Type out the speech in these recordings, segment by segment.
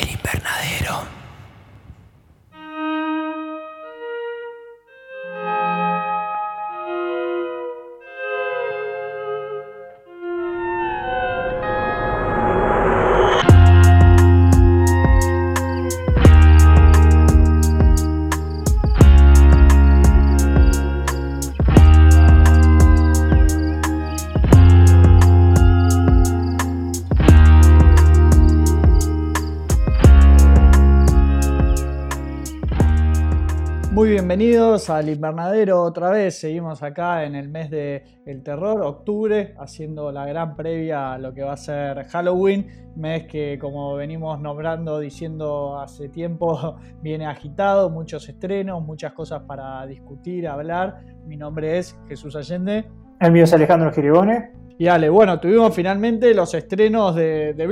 El invernadero. Bienvenidos al invernadero otra vez. Seguimos acá en el mes del el terror, octubre, haciendo la gran previa a lo que va a ser Halloween. Mes que, como venimos nombrando, diciendo hace tiempo, viene agitado, muchos estrenos, muchas cosas para discutir, hablar. Mi nombre es Jesús Allende. El mío es Alejandro Giribone. Y Ale, bueno, tuvimos finalmente los estrenos de, de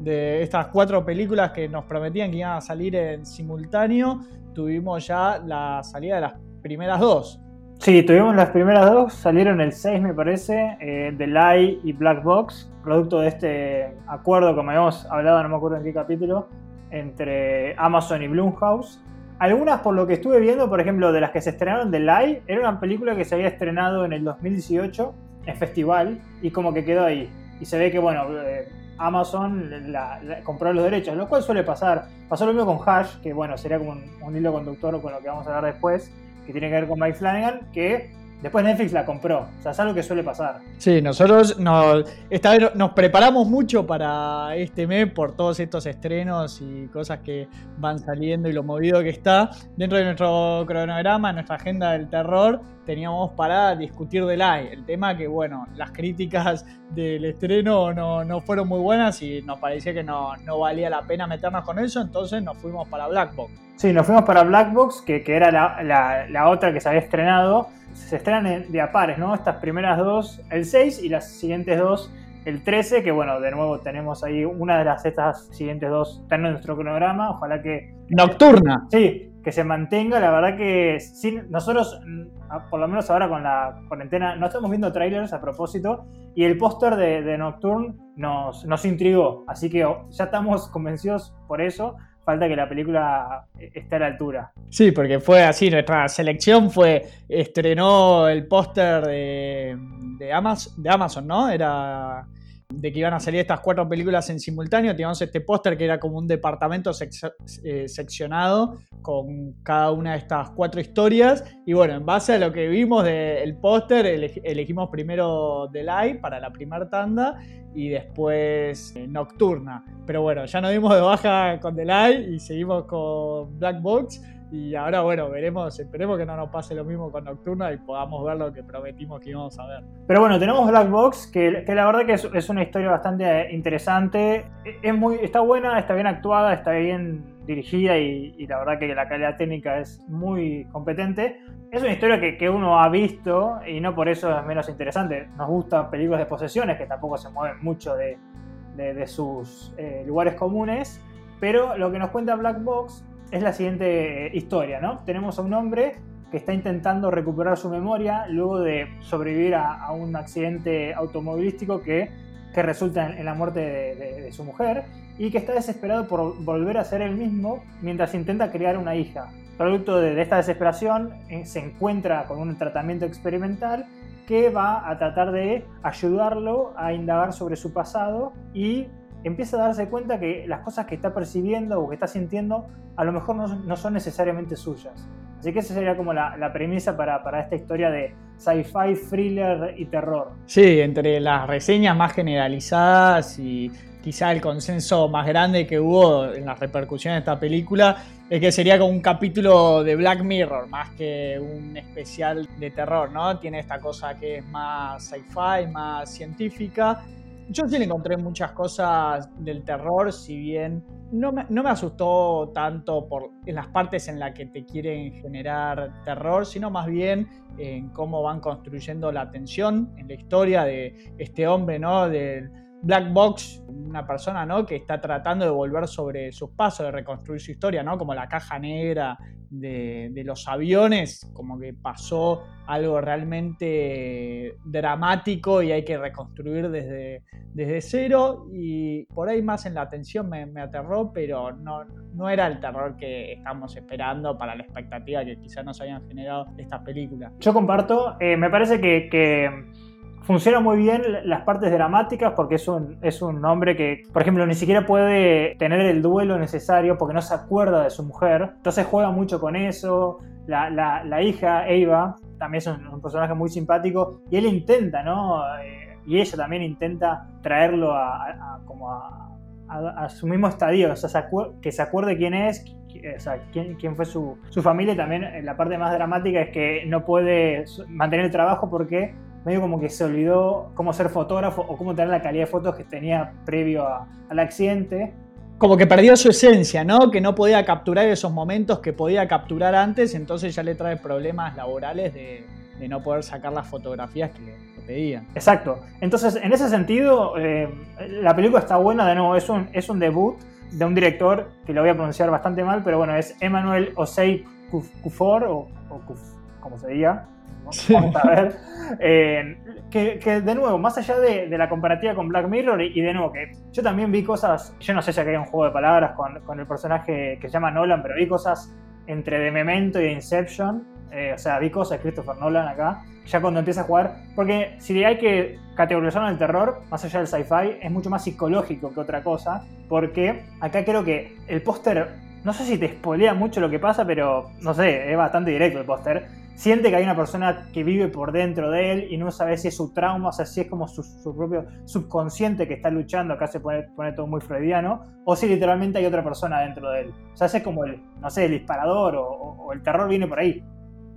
de estas cuatro películas que nos prometían que iban a salir en simultáneo, tuvimos ya la salida de las primeras dos. Sí, tuvimos las primeras dos, salieron el 6 me parece, eh, The y Black Box, producto de este acuerdo, como habíamos hablado, no me acuerdo en qué capítulo, entre Amazon y Blumhouse. Algunas, por lo que estuve viendo, por ejemplo, de las que se estrenaron, The Lie, era una película que se había estrenado en el 2018 en festival y como que quedó ahí. Y se ve que, bueno, eh, Amazon la, compró los derechos, lo cual suele pasar. Pasó lo mismo con Hash, que bueno, sería como un, un, hilo conductor con lo que vamos a hablar después, que tiene que ver con Mike Flanagan, que después Netflix la compró. O sea, es algo que suele pasar. Sí, nosotros nos, esta vez nos preparamos mucho para este mes por todos estos estrenos y cosas que van saliendo y lo movido que está. Dentro de nuestro cronograma, nuestra agenda del terror, teníamos para discutir de Live. El tema que, bueno, las críticas del estreno no, no fueron muy buenas y nos parecía que no, no, valía la pena meternos con eso, entonces nos fuimos para Black Box. Sí, nos fuimos para Black Box, que, que era la, la, la, otra que se había estrenado. Se estrenan de a pares, ¿no? Estas primeras dos, el 6 y las siguientes dos, el 13, que bueno, de nuevo tenemos ahí una de las estas siguientes dos, está en nuestro cronograma, ojalá que... Nocturna. Sí, que se mantenga. La verdad que nosotros, por lo menos ahora con la cuarentena, no estamos viendo trailers a propósito. Y el póster de, de, Nocturne nos, nos intrigó. Así que ya estamos convencidos por eso. Falta que la película esté a la altura. Sí, porque fue así, nuestra selección fue, estrenó el póster de, de, Amazon, de Amazon, ¿no? Era de que iban a salir estas cuatro películas en simultáneo, teníamos este póster que era como un departamento eh, seccionado con cada una de estas cuatro historias. Y bueno, en base a lo que vimos del póster, eleg elegimos primero The Light para la primera tanda y después eh, Nocturna. Pero bueno, ya nos dimos de baja con The Light y seguimos con Black Box. Y ahora, bueno, veremos, esperemos que no nos pase lo mismo con Nocturna y podamos ver lo que prometimos que íbamos a ver. Pero bueno, tenemos Black Box, que, que la verdad que es, una historia bastante interesante. Es muy, está buena, está bien actuada, está bien dirigida y, la verdad que la calidad técnica es muy competente. Es una historia que, que, uno ha visto y no por eso es menos interesante. Nos gustan películas de posesiones que tampoco se mueven mucho de, de, de sus eh, lugares comunes. Pero lo que nos cuenta Black Box es la siguiente historia, ¿no? Tenemos a un hombre que está intentando recuperar su memoria luego de sobrevivir a, un accidente automovilístico que, que resulta en, la muerte de, su mujer y que está desesperado por volver a ser el mismo mientras intenta criar una hija. Producto de, de esta desesperación eh, se encuentra con un tratamiento experimental que va a tratar de ayudarlo a indagar sobre su pasado y empieza a darse cuenta que las cosas que está percibiendo o que está sintiendo a lo mejor no, no son necesariamente suyas. Así que esa sería como la, la premisa para, para, esta historia de sci-fi, thriller y terror. Sí, entre las reseñas más generalizadas y quizá el consenso más grande que hubo en las repercusiones de esta película es que sería como un capítulo de Black Mirror más que un especial de terror, ¿no? Tiene esta cosa que es más sci-fi, más científica yo sí le encontré muchas cosas del terror, si bien no me, no me, asustó tanto por, en las partes en las que te quieren generar terror, sino más bien en cómo van construyendo la tensión en la historia de este hombre, ¿no? Del, Black Box, una persona ¿no? que está tratando de volver sobre sus pasos, de reconstruir su historia, ¿no? como la caja negra de, los aviones, como que pasó algo realmente dramático y hay que reconstruir desde, cero. Y por ahí más en la atención me, aterró, pero no, no era el terror que estamos esperando para la expectativa que quizás nos habían generado estas películas. Yo comparto, eh, me parece que Funciona muy bien las partes dramáticas porque es un, es un hombre que, por ejemplo, ni siquiera puede tener el duelo necesario porque no se acuerda de su mujer. Entonces juega mucho con eso. La, la, hija, Eva, también es un, personaje muy simpático y él intenta, ¿no? Eh, y ella también intenta traerlo a, como a, su mismo estadio, o sea, que se acuerde quién es, o sea, quién, quién fue su, su, familia. También eh, la parte más dramática es que no puede mantener el trabajo porque medio como que se olvidó cómo ser fotógrafo o cómo tener la calidad de fotos que tenía previo al accidente. Como que perdió su esencia, ¿no? Que no podía capturar esos momentos que podía capturar antes, entonces ya le trae problemas laborales de, no poder sacar las fotografías que le, pedían. Exacto. Entonces, en ese sentido, eh, la película está buena, de nuevo, es un, es un debut de un director que lo voy a pronunciar bastante mal, pero bueno, es Emmanuel Osei Kufor, o, o como se diga. A ver. Eh, que, de nuevo, más allá de, la comparativa con Black Mirror, y, de nuevo, que yo también vi cosas, yo no sé si hay un juego de palabras con, el personaje que se llama Nolan, pero vi cosas entre The Memento y Inception, eh, o sea, vi cosas de Christopher Nolan acá, ya cuando empieza a jugar, porque si hay que categorizar en el terror, más allá del sci-fi, es mucho más psicológico que otra cosa, porque acá creo que el póster, no sé si te spoilea mucho lo que pasa, pero no sé, es bastante directo el póster siente que hay una persona que vive por dentro de él y no sabe si es su trauma, o sea, si es como su, propio subconsciente que está luchando, acá se pone, todo muy freudiano, o si literalmente hay otra persona dentro de él. O sea, es como el, no sé, el disparador o el terror viene por ahí.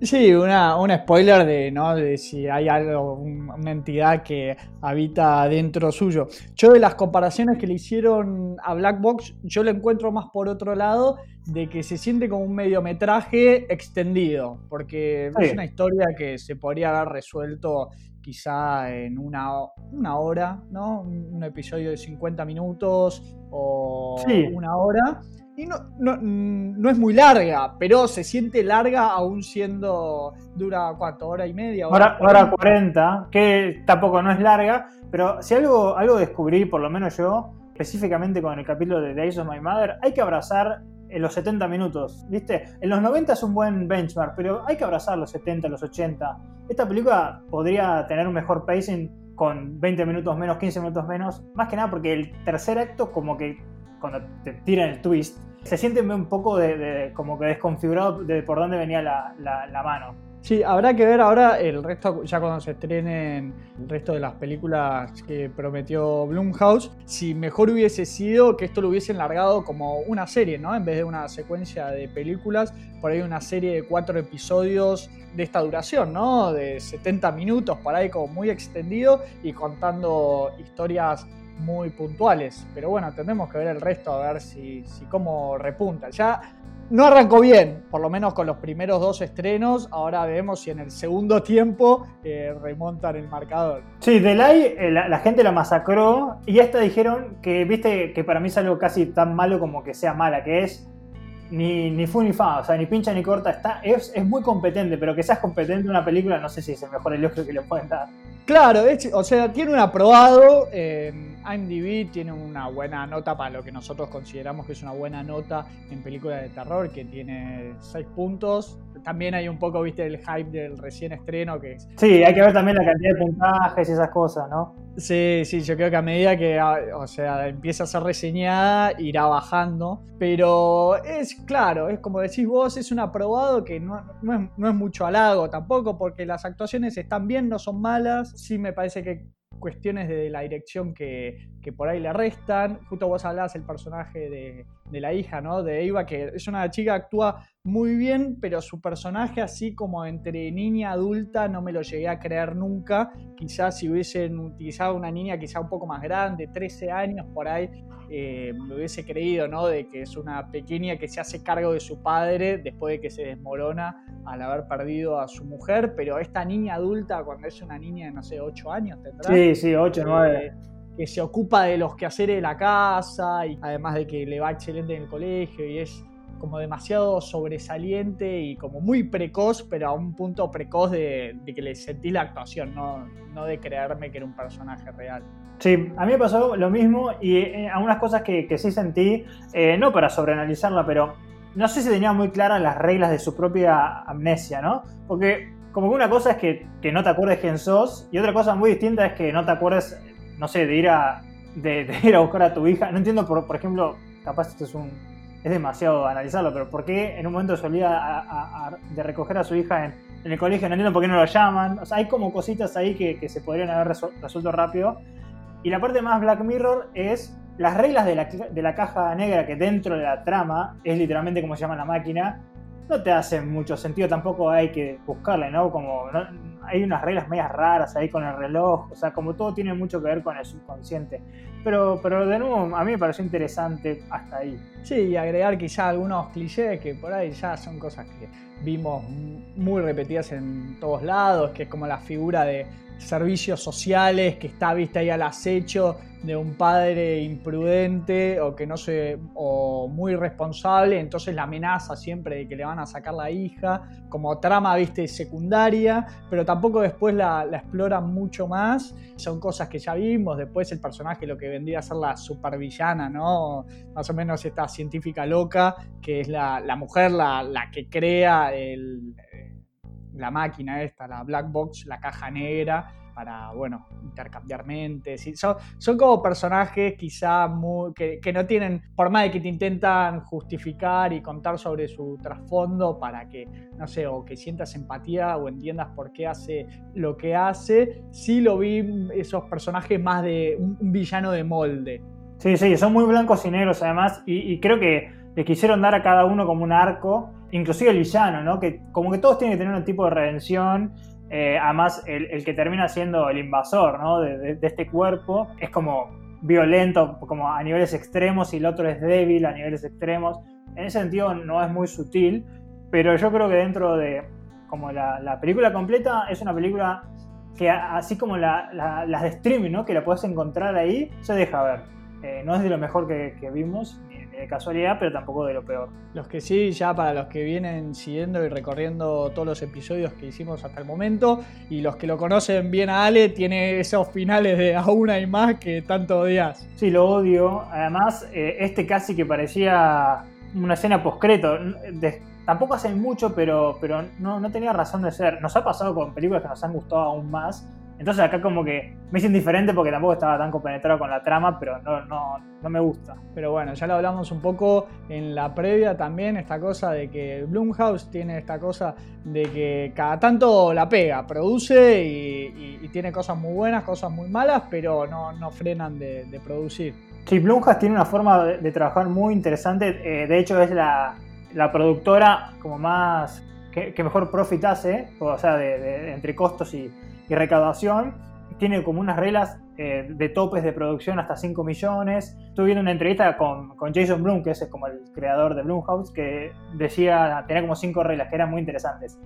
Sí, una, un spoiler de, ¿no? de si hay algo, una entidad que habita dentro suyo. Yo de las comparaciones que le hicieron a Black Box, yo lo encuentro más por otro lado de que se siente como un mediometraje extendido, porque es una historia que se podría haber resuelto quizá en una, una hora, ¿no? Un, episodio de 50 minutos o una hora y no, no, es muy larga, pero se siente larga aún siendo, dura cuánto, hora y media. Hora, hora 40, que tampoco no es larga, pero si algo, algo descubrí, por lo menos yo, específicamente con el capítulo de Days of My Mother, hay que abrazar en los 70 minutos, ¿viste? En los 90 es un buen benchmark, pero hay que abrazar los 70, los 80. Esta película podría tener un mejor pacing con 20 minutos menos, 15 minutos menos, más que nada porque el tercer acto como que cuando te tiran el twist, se siente un poco de, como que desconfigurado de por dónde venía la, la, mano. Sí, habrá que ver ahora el resto, ya cuando se estrenen el resto de las películas que prometió Blumhouse, si mejor hubiese sido que esto lo hubiesen largado como una serie, ¿no? En vez de una secuencia de películas, por ahí una serie de cuatro episodios de esta duración, ¿no? De 70 minutos, por ahí como muy extendido y contando historias muy puntuales. Pero bueno, tendremos que ver el resto a ver si, si cómo repunta. Ya no arrancó bien, por lo menos con los primeros dos estrenos. Ahora vemos si en el segundo tiempo eh, remontan el marcador. Sí, Delay eh, la, la, gente la masacró y esta dijeron que, viste, que para mí es algo casi tan malo como que sea mala, que es ni, ni fu ni fa, o sea, ni pincha ni corta, está, es, es muy competente, pero que seas competente en una película no sé si es el mejor elogio que le pueden dar. Claro, o sea, tiene un aprobado. En IMDb tiene una buena nota para lo que nosotros consideramos que es una buena nota en películas de terror, que tiene 6 puntos. También hay un poco, viste, el hype del recién estreno. que Sí, hay que ver también la cantidad de puntajes y esas cosas, ¿no? Sí, sí, yo creo que a medida que ah, o sea, empieza a ser reseñada, irá bajando. Pero es claro, es como decís vos, es un aprobado que no, no, es, no es mucho halago tampoco, porque las actuaciones están bien, no son malas sí me parece que cuestiones de la dirección que, por ahí le restan. Justo vos hablabas el personaje de, la hija, ¿no? De Eva, que es una chica que actúa muy bien, pero su personaje así como entre niña adulta no me lo llegué a creer nunca. Quizás si hubiesen utilizado una niña quizá un poco más grande, 13 años por ahí, eh, me hubiese creído, ¿no? De que es una pequeña que se hace cargo de su padre después de que se desmorona al haber perdido a su mujer, pero esta niña adulta, cuando es una niña de, no sé, 8 años, tendrá. Sí, sí, 8, 9. Que se ocupa de los quehaceres de la casa y además de que le va excelente en el colegio y es como demasiado sobresaliente y como muy precoz, pero a un punto precoz de, que le sentí la actuación, no, no, de creerme que era un personaje real. Sí, a mí me pasó lo mismo y eh, algunas cosas que, que sí sentí, eh, no para sobreanalizarla, pero no sé si tenía muy claras las reglas de su propia amnesia, ¿no? Porque como que una cosa es que, que no te acuerdes quién sos y otra cosa muy distinta es que no te acuerdes, no sé, de ir a, de, ir a buscar a tu hija. No entiendo, por, por ejemplo, capaz esto es un, es demasiado analizarlo, pero ¿por qué en un momento se olvida de recoger a su hija en, el colegio? No entiendo por qué no lo llaman. O sea, hay como cositas ahí que, se podrían haber resuelto rápido. Y la parte más Black Mirror es las reglas de la, de la, caja negra que dentro de la trama es literalmente como se llama la máquina. No te hace mucho sentido, tampoco hay que buscarle, ¿no? Como hay unas reglas medias raras ahí con el reloj, o sea, como todo tiene mucho que ver con el subconsciente. Pero, pero de nuevo, a mí me pareció interesante hasta ahí. Sí, y agregar quizá algunos clichés que por ahí ya son cosas que vimos muy repetidas en todos lados, que es como la figura de servicios sociales que está vista ahí al acecho de un padre imprudente o que no se o muy responsable, entonces la amenaza siempre de que le van a sacar la hija, como trama, viste, secundaria, pero tampoco después la, la exploran mucho más. Son cosas que ya vimos, después el personaje lo que vendría a ser la supervillana, ¿no? Más o menos esta científica loca, que es la, la mujer, la, la que crea el la máquina esta, la black box, la caja negra, para, bueno, intercambiar mentes. son, son como personajes quizá muy, que, no tienen, por más de que te intentan justificar y contar sobre su trasfondo para que, no sé, o que sientas empatía o entiendas por qué hace lo que hace, sí lo vi esos personajes más de un, villano de molde. Sí, sí, son muy blancos y negros además, y creo que le quisieron dar a cada uno como un arco, inclusive el villano, ¿no? Que como que todos tienen que tener un tipo de redención. Eh, además, el, que termina siendo el invasor, ¿no? De, este cuerpo es como violento, como a niveles extremos, y el otro es débil a niveles extremos. En ese sentido no es muy sutil, pero yo creo que dentro de como la, película completa es una película que así como las de streaming, ¿no? Que la puedes encontrar ahí, se deja ver. Eh, no es de lo mejor que, que vimos, de casualidad, pero tampoco de lo peor. Los que sí, ya para los que vienen siguiendo y recorriendo todos los episodios que hicimos hasta el momento, y los que lo conocen bien a Ale, tiene esos finales de a una y más que tanto odias. Sí, lo odio. Además, eh, este casi que parecía una escena poscreto. Tampoco hace mucho, pero, pero no, no tenía razón de ser. Nos ha pasado con películas que nos han gustado aún más entonces acá como que me hice indiferente porque tampoco estaba tan compenetrado con la trama, pero no, no, no me gusta. Pero bueno, ya lo hablamos un poco en la previa también, esta cosa de que Blumhouse tiene esta cosa de que cada tanto la pega, produce y, tiene cosas muy buenas, cosas muy malas, pero no, no frenan de, producir. Sí, Blumhouse tiene una forma de, trabajar muy interesante, eh, de hecho es la, la productora como más que, mejor profit hace, o sea, de, entre costos y, recaudación. Tiene como unas reglas eh, de topes de producción hasta 5 millones. Estuve viendo una entrevista con, Jason Blum, que es como el creador de Blumhouse, que decía, tenía como 5 reglas que eran muy interesantes.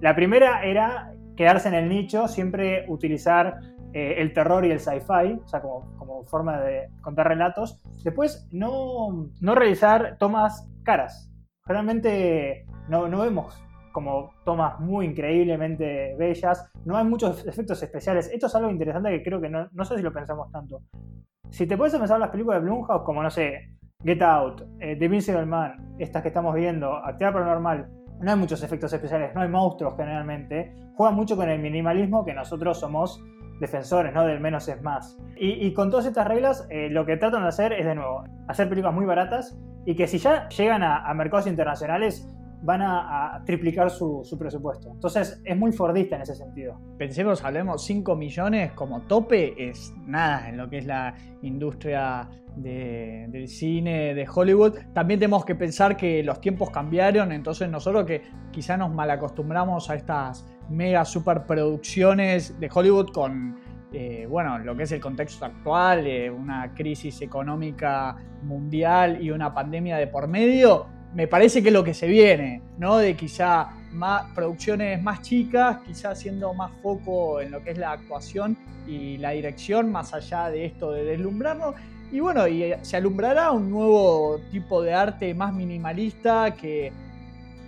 La primera era quedarse en el nicho, siempre utilizar eh, el terror y el sci-fi, o sea, como, como, forma de contar relatos. Después, no, no realizar tomas caras. Generalmente no, no vemos como tomas muy increíblemente bellas. No hay muchos efectos especiales. Esto es algo interesante que creo que no, no sé si lo pensamos tanto. Si te puedes pensar las películas de Blumhouse, como no sé, Get Out, eh, The Invisible Man, estas que estamos viendo, Actividad Paranormal, no hay muchos efectos especiales, no hay monstruos generalmente. Juegan mucho con el minimalismo que nosotros somos defensores, ¿no? Del menos es más. Y, con todas estas reglas, eh, lo que tratan de hacer es, de nuevo, hacer películas muy baratas y que si ya llegan a mercados internacionales, van a, triplicar su, presupuesto. Entonces es muy fordista en ese sentido. Pensemos, hablemos, 5 millones como tope es nada en lo que es la industria del cine de Hollywood. También tenemos que pensar que los tiempos cambiaron, entonces nosotros que quizá nos malacostumbramos a estas mega superproducciones de Hollywood con eh, bueno, lo que es el contexto actual, eh, una crisis económica mundial y una pandemia de por medio, me parece que es lo que se viene, ¿no? De quizá más, producciones más chicas, quizás haciendo más foco en lo que es la actuación y la dirección, más allá de esto de deslumbrarnos. Y bueno, y eh, se alumbrará un nuevo tipo de arte más minimalista que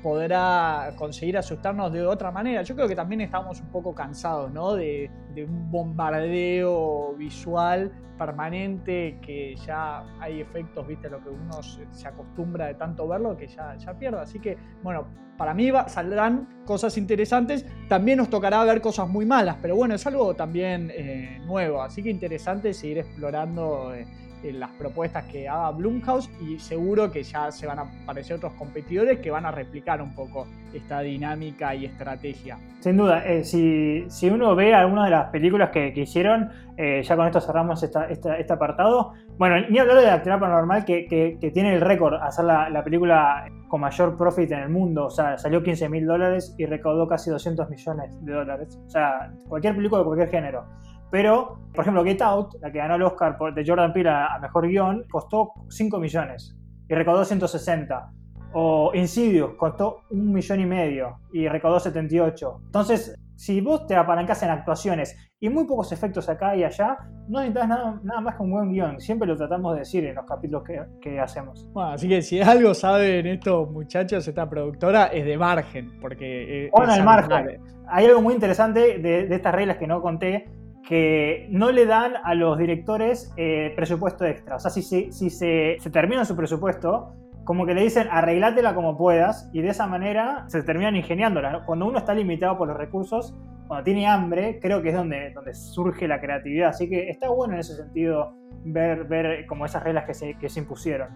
podrá conseguir asustarnos de otra manera. Yo creo que también estamos un poco cansados, ¿no? De, un bombardeo visual permanente que ya hay efectos, viste, lo que uno se, acostumbra de tanto verlo que ya, ya pierde. Así que, bueno, para mí va, saldrán cosas interesantes. También nos tocará ver cosas muy malas, pero bueno, es algo también eh, nuevo. Así que interesante seguir explorando. Eh, las propuestas que haga Blumhouse y seguro que ya se van a aparecer otros competidores que van a replicar un poco esta dinámica y estrategia. Sin duda, eh, si, si, uno ve alguna de las películas que, hicieron, eh, ya con esto cerramos este apartado. Bueno, ni hablar de la actividad paranormal que, que, tiene el récord, hacer la, la, película con mayor profit en el mundo, o sea, salió 15 mil dólares y recaudó casi 200 millones de dólares. O sea, cualquier película de cualquier género. Pero, por ejemplo, Get Out, la que ganó el Oscar por, de Jordan Peele a, Mejor Guión, costó 5 millones y recaudó 160. O Insidious costó un millón y medio y recaudó 78. Entonces, si vos te apalancás en actuaciones y muy pocos efectos acá y allá, no necesitas nada, nada más que un buen guion. Siempre lo tratamos de decir en los capítulos que, hacemos. Bueno, así que si algo saben estos muchachos, esta productora, es de margen. Porque bueno, el margen. Hay algo muy interesante de, de estas reglas que no conté, que no le dan a los directores eh, presupuesto extra. O sea, si, se, termina su presupuesto, como que le dicen arreglátela como puedas y de esa manera se terminan ingeniándola. Cuando uno está limitado por los recursos, cuando tiene hambre, creo que es donde, surge la creatividad. Así que está bueno en ese sentido ver, ver como esas reglas que que se impusieron.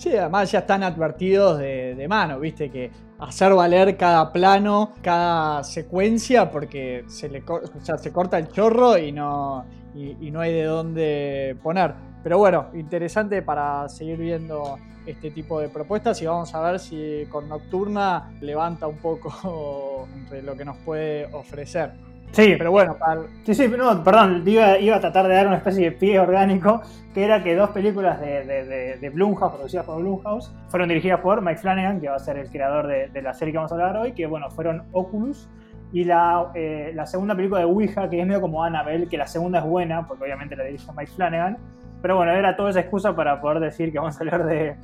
Sí, además ya están advertidos de, mano, viste, que hacer valer cada plano, cada secuencia, porque se le se corta el chorro y no, y, no hay de dónde poner. Pero bueno, interesante para seguir viendo este tipo de propuestas y vamos a ver si con Nocturna levanta un poco lo que nos puede ofrecer. Sí, pero bueno, sí, sí, no, perdón, iba, iba, a tratar de dar una especie de pie orgánico, que era que dos películas de, de, de, Blumhouse, producidas por Blumhouse, fueron dirigidas por Mike Flanagan, que va a ser el creador de, la serie que vamos a hablar hoy, que bueno, fueron Oculus, y la, eh, la segunda película de Ouija, que es medio como Annabelle, que la segunda es buena, porque obviamente la dirige Mike Flanagan, pero bueno, era toda esa excusa para poder decir que vamos a hablar de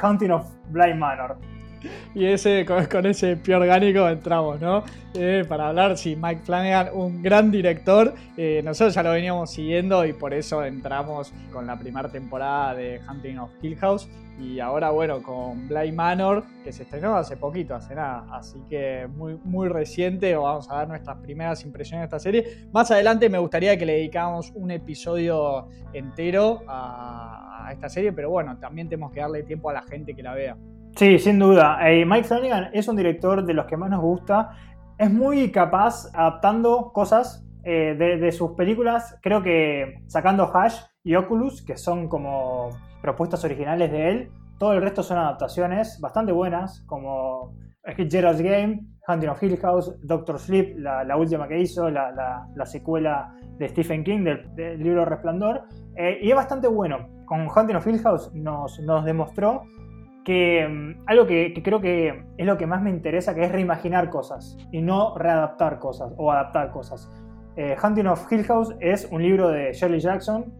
Haunting of Blind Manor. y ese, con, ese pie orgánico entramos, ¿no? Eh, para hablar, sí, Mike Flanagan, un gran director. Eh, nosotros ya lo veníamos siguiendo y por eso entramos con la primera temporada de Hunting of Hill House. Y ahora, bueno, con Blind Manor, que se estrenó hace poquito, hace nada. Así que muy, muy reciente, vamos a dar nuestras primeras impresiones de esta serie. Más adelante me gustaría que le dedicáramos un episodio entero a esta serie, pero bueno, también tenemos que darle tiempo a la gente que la vea. Sí, sin duda. Eh, Mike Flanagan es un director de los que más nos gusta. Es muy capaz adaptando cosas eh, de, sus películas. Creo que sacando Hash y Oculus, que son como propuestas originales de él, todo el resto son adaptaciones bastante buenas, como Gerald's Game, Hunting of Hill House, Doctor Sleep, la, última que hizo, la, secuela de Stephen King del, libro Resplandor. Eh, y es bastante bueno. Con Hunting of Hill House nos demostró que mm, algo que, creo que es lo que más me interesa, que es reimaginar cosas y no readaptar cosas o adaptar cosas. Eh, Hunting of Hill House es un libro de Shirley Jackson,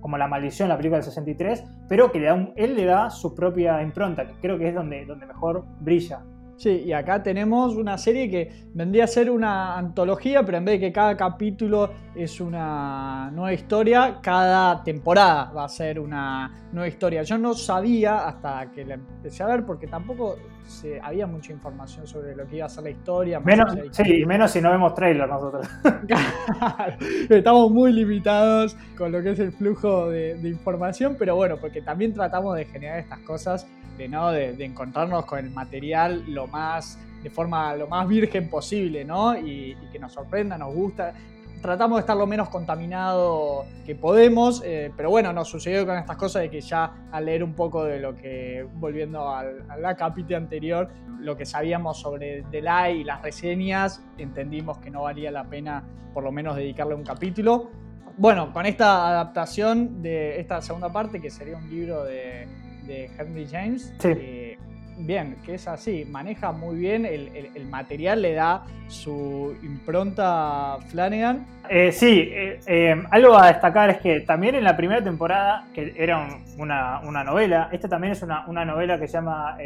como La Maldición, la película del 63, pero que él le da su propia impronta, que creo que es donde, donde mejor brilla. Sí, y acá tenemos una serie que vendría a ser una antología, pero en vez de que cada capítulo es una nueva historia, cada temporada va a ser una nueva historia. Yo no sabía hasta que la empecé a ver, porque tampoco se, había mucha información sobre lo que iba a ser la historia. Menos, sí, y menos si no vemos trailer nosotros. Estamos muy limitados con lo que es el flujo de, de información, pero bueno, porque también tratamos de generar estas cosas de, ¿no? de, encontrarnos con el material lo más, de forma lo más virgen posible, ¿no? Y, que nos sorprenda, nos gusta. Tratamos de estar lo menos contaminado que podemos, eh, pero bueno, nos sucedió con estas cosas de que ya al leer un poco de lo que, volviendo al, a la capítulo anterior, lo que sabíamos sobre Delay y las reseñas, entendimos que no valía la pena por lo menos dedicarle un capítulo. Bueno, con esta adaptación de esta segunda parte, que sería un libro de, de Henry James. Eh, bien, que es así, maneja muy bien el, material, le da su impronta Flanagan. Eh, sí, eh, eh, algo a destacar es que también en la primera temporada, que era una, novela, esta también es una, novela que se llama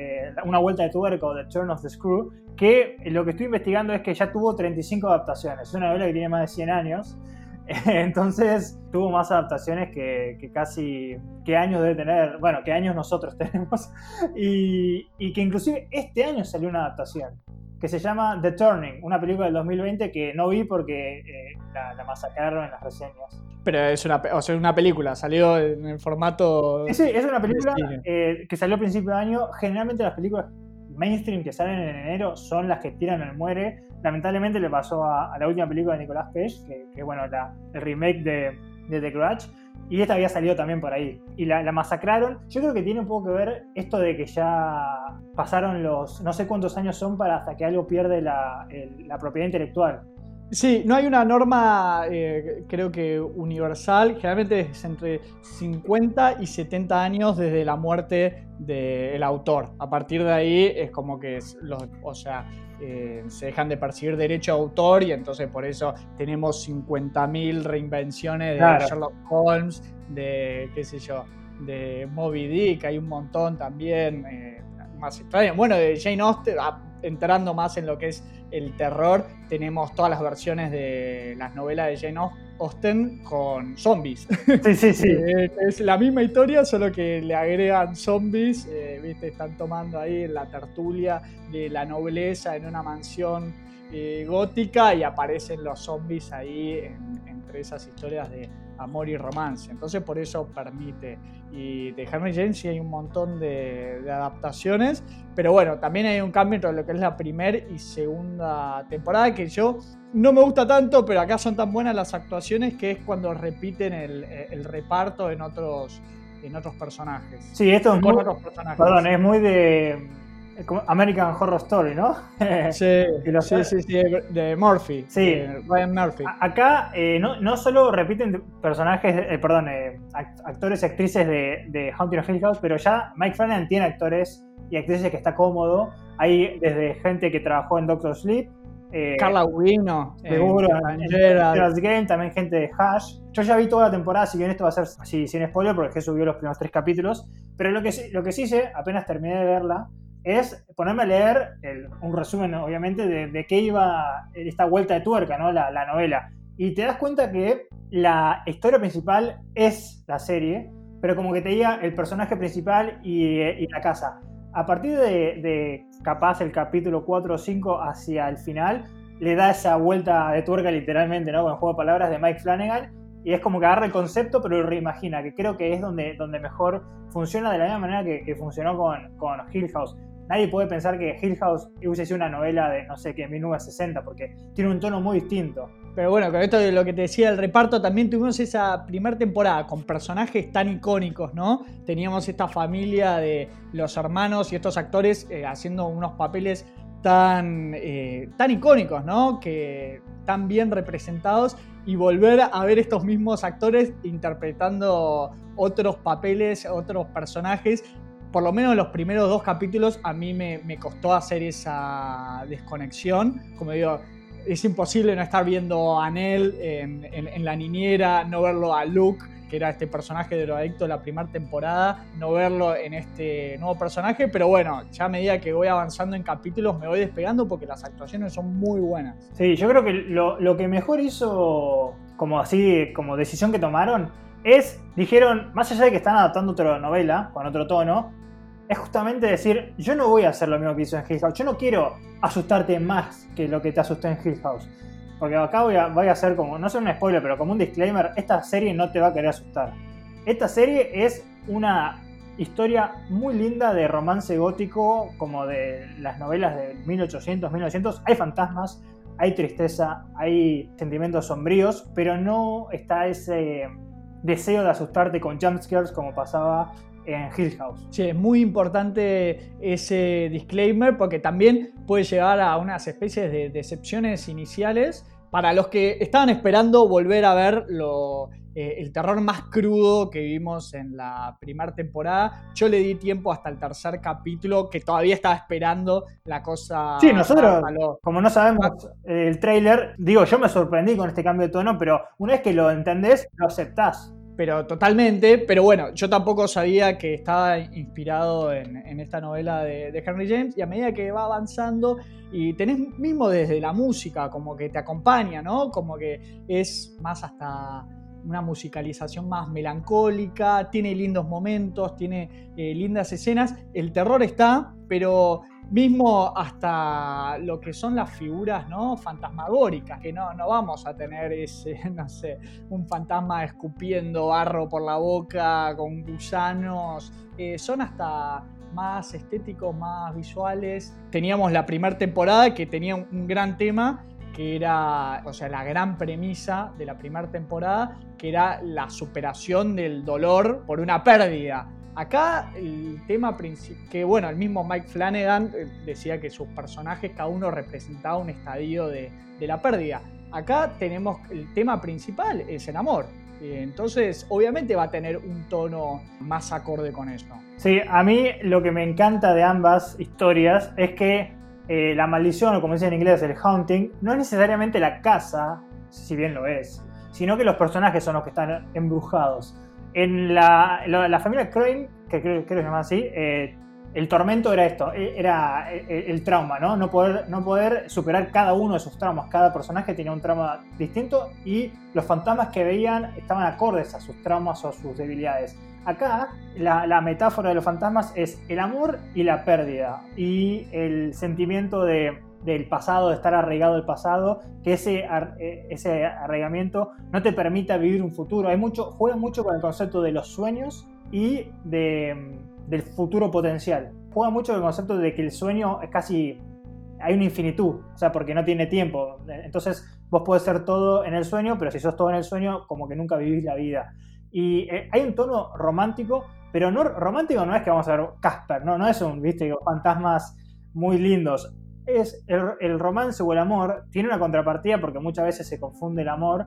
Una vuelta de tuerco, The Turn of the Screw, que lo que estoy investigando es que ya tuvo 35 adaptaciones, es una novela que tiene más de 100 años. Entonces tuvo más adaptaciones que, casi qué años debe tener, bueno, qué años nosotros tenemos, y, que inclusive este año salió una adaptación que se llama The Turning, una película del 2020 que no vi porque eh, la, masacraron en las reseñas. Pero es una, o sea, una película, salió en el formato... Sí, es una película eh, que salió a principio de año. Generalmente las películas mainstream que salen en enero son las que tiran el muere lamentablemente le pasó a, la última película de Nicolas Cage, que, es bueno, el remake de, The Grudge, y esta había salido también por ahí. Y la, masacraron. Yo creo que tiene un poco que ver esto de que ya pasaron los no sé cuántos años son para hasta que algo pierde la, propiedad intelectual. Sí, no hay una norma, eh, creo que universal, generalmente es entre 50 y 70 años desde la muerte del autor. A partir de ahí es como que los, o sea, eh, se dejan de percibir derecho a autor y entonces por eso tenemos 50.000 reinvenciones de Sherlock Holmes, de qué sé yo, de Moby Dick, hay un montón también eh, más extraño. Bueno, de Jane Austen, ah, entrando más en lo que es el terror, tenemos todas las versiones de las novelas de Jane Austen con zombies. Sí, sí, sí. Eh, es la misma historia, solo que le agregan zombies, eh, ¿viste? Están tomando ahí la tertulia de la nobleza en una mansión eh, gótica y aparecen los zombies ahí entre esas historias de amor y romance. Entonces por eso permite. Y de Henry James sí hay un montón de, adaptaciones, pero bueno, también hay un cambio entre lo que es la primera y segunda temporada que yo no me gusta tanto, pero acá son tan buenas las actuaciones que es cuando repiten el, reparto en otros, en otros personajes. Sí, esto es muy, Perdón, es muy de American Horror Story, ¿no? Sí, sí, sí, de Murphy. Sí. Ryan Murphy. Acá eh, no, no, solo repiten personajes, eh, perdón, eh, actores y actrices de, de Haunting of Hill House, pero ya Mike Flanagan tiene actores y actrices que está cómodo. Hay desde gente que trabajó en Doctor Sleep. Carla Guino. Seguro. Game, también gente de Hash. Yo ya vi toda la temporada, si bien esto va a ser así sin spoiler, porque subió los primeros tres capítulos. Pero lo que, lo que sí sé, apenas terminé de verla, es ponerme a leer un resumen, obviamente, de, qué iba esta vuelta de tuerca, ¿no? La, novela. Y te das cuenta que la historia principal es la serie, pero como que te diga el personaje principal y, la casa. A partir de, capaz el capítulo 4 o 5 hacia el final, le da esa vuelta de tuerca literalmente, ¿no? Con el juego de palabras de Mike Flanagan. Y es como que agarra el concepto, pero lo reimagina, que creo que es donde, donde mejor funciona de la misma manera que, funcionó con, con Hill House nadie puede pensar que Hill House hubiese sido una novela de, no sé qué, 1960, porque tiene un tono muy distinto. Pero bueno, con esto de lo que te decía el reparto, también tuvimos esa primera temporada con personajes tan icónicos, ¿no? Teníamos esta familia de los hermanos y estos actores eh, haciendo unos papeles tan, eh, tan icónicos, ¿no? Que tan bien representados y volver a ver estos mismos actores interpretando otros papeles, otros personajes por lo menos los primeros dos capítulos a mí me, costó hacer esa desconexión. Como digo, es imposible no estar viendo a Nell en, la niñera, no verlo a Luke, que era este personaje de drogadicto de la primera temporada, no verlo en este nuevo personaje, pero bueno, ya a medida que voy avanzando en capítulos me voy despegando porque las actuaciones son muy buenas. Sí, yo creo que lo, lo que mejor hizo, como así, como decisión que tomaron, es, dijeron, más allá de que están adaptando otra novela, con otro tono, es justamente decir, yo no voy a hacer lo mismo que hizo en Hill House, yo no quiero asustarte más que lo que te asustó en Hill House. Porque acá voy a, voy a hacer como, no sé un spoiler, pero como un disclaimer, esta serie no te va a querer asustar. Esta serie es una historia muy linda de romance gótico, como de las novelas de 1800, 1900. Hay fantasmas, hay tristeza, hay sentimientos sombríos, pero no está ese deseo de asustarte con jumpscares como pasaba en Hill House. Sí, es muy importante ese disclaimer porque también puede llegar a unas especies de decepciones iniciales para los que estaban esperando volver a ver lo, eh, el terror más crudo que vimos en la primera temporada. Yo le di tiempo hasta el tercer capítulo, que todavía estaba esperando la cosa. Sí, nosotros, como no sabemos el trailer, digo, yo me sorprendí con este cambio de tono, pero una vez que lo entendés, lo aceptás pero totalmente. Pero bueno, yo tampoco sabía que estaba inspirado en, esta novela de, Henry James. Y a medida que va avanzando, y tenés mismo desde la música, como que te acompaña, ¿no? Como que es más hasta una musicalización más melancólica, tiene lindos momentos, tiene eh, lindas escenas. El terror está, pero mismo hasta lo que son las figuras ¿no? fantasmagóricas, que no, no vamos a tener ese, no sé, un fantasma escupiendo barro por la boca con gusanos, eh, son hasta más estéticos, más visuales. Teníamos la primera temporada que tenía un gran tema, que era, o sea, la gran premisa de la primera temporada, que era la superación del dolor por una pérdida. Acá el tema principal, que bueno, el mismo Mike Flanagan eh, decía que sus personajes cada uno representaba un estadio de, la pérdida. Acá tenemos el tema principal, es el amor. Entonces, obviamente va a tener un tono más acorde con eso. Sí, a mí lo que me encanta de ambas historias es que eh, la maldición, o como dice en inglés, el haunting, no es necesariamente la casa, si bien lo es, sino que los personajes son los que están embrujados. En la, familia Crane, que creo, que se llama así, eh, el tormento era esto, e, era eh, el, trauma, ¿no? No poder, no poder superar cada uno de sus traumas. Cada personaje tenía un trauma distinto y los fantasmas que veían estaban acordes a sus traumas o sus debilidades. Acá la, metáfora de los fantasmas es el amor y la pérdida y el sentimiento de del pasado, de estar arraigado del pasado, que ese, eh, ese arraigamiento no te permita vivir un futuro. Hay mucho, juega mucho con el concepto de los sueños y de, mm, del futuro potencial. Juega mucho con el concepto de que el sueño es casi... Hay una infinitud, o sea, porque no tiene tiempo. Entonces vos podés ser todo en el sueño, pero si sos todo en el sueño, como que nunca vivís la vida. Y eh, hay un tono romántico, pero no romántico no es que vamos a ver Casper, no, no es un, viste, fantasmas muy lindos es el, romance o el amor tiene una contrapartida porque muchas veces se confunde el amor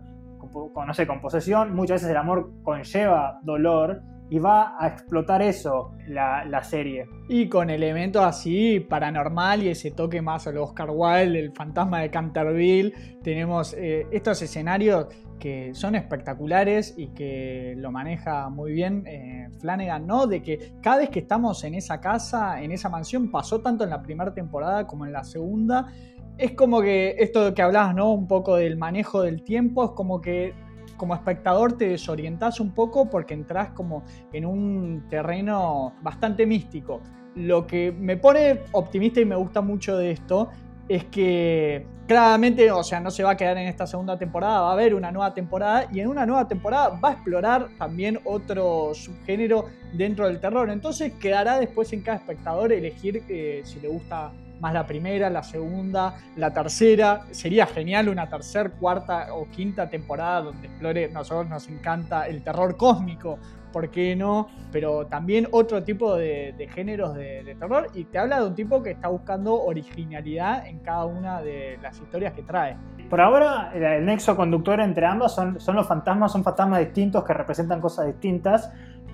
con, no sé, con posesión, muchas veces el amor conlleva dolor y va a explotar eso la, serie. Y con elementos así paranormal y ese toque más al Oscar Wilde, el fantasma de Canterville, tenemos eh, estos escenarios que son espectaculares y que lo maneja muy bien eh, Flanagan, ¿no? De que cada vez que estamos en esa casa, en esa mansión, pasó tanto en la primera temporada como en la segunda. Es como que esto que hablabas, ¿no? Un poco del manejo del tiempo, es como que como espectador te desorientás un poco porque entras como en un terreno bastante místico. Lo que me pone optimista y me gusta mucho de esto es que claramente, o sea, no se va a quedar en esta segunda temporada, va a haber una nueva temporada y en una nueva temporada va a explorar también otro subgénero dentro del terror. Entonces quedará después en cada espectador elegir eh, si le gusta más la primera, la segunda, la tercera. Sería genial una tercera, cuarta o quinta temporada donde explore, nosotros nos encanta el terror cósmico, ¿por qué no? Pero también otro tipo de, géneros de, terror y te habla de un tipo que está buscando originalidad en cada una de las historias que trae. Por ahora, el nexo conductor entre ambos son, son los fantasmas, son fantasmas distintos que representan cosas distintas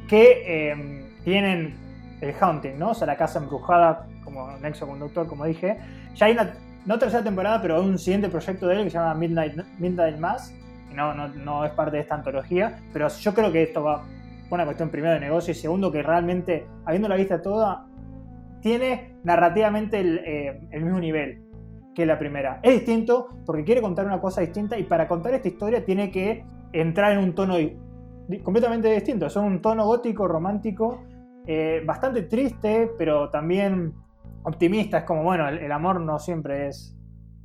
que em, tienen el haunting, ¿no? O sea, la casa embrujada como nexo conductor, como dije. Ya hay una, no tercera temporada, pero un siguiente proyecto de él que se llama Midnight, Midnight Mass. No, no, no es parte de esta antología, pero yo creo que esto va una cuestión primero de negocio y segundo que realmente, habiendo la vista toda, tiene narrativamente el, eh, el mismo nivel que la primera. Es distinto porque quiere contar una cosa distinta y para contar esta historia tiene que entrar en un tono completamente distinto. Es un tono gótico, romántico, eh, bastante triste, pero también optimista. Es como, bueno, el, amor no siempre es,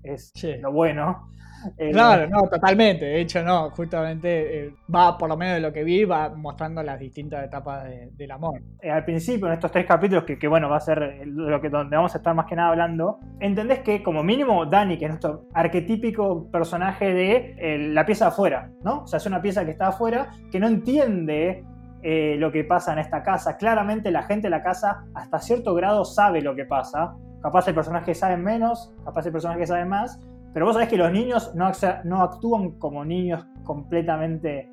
es lo bueno. Eh, claro, no, totalmente. De hecho, no, justamente eh, va, por lo menos de lo que vi, va mostrando las distintas etapas del amor. al principio, en estos tres capítulos, que, bueno, va a ser lo que, donde vamos a estar más que nada hablando, entendés que como mínimo Dani, que es nuestro arquetípico personaje de la pieza afuera, ¿no? O sea, es una pieza que está afuera, que no entiende eh, lo que pasa en esta casa. Claramente la gente de la casa hasta cierto grado sabe lo que pasa. Capaz hay personajes que saben menos, capaz hay personajes que saben más, pero vos sabés que los niños no, actúan como niños completamente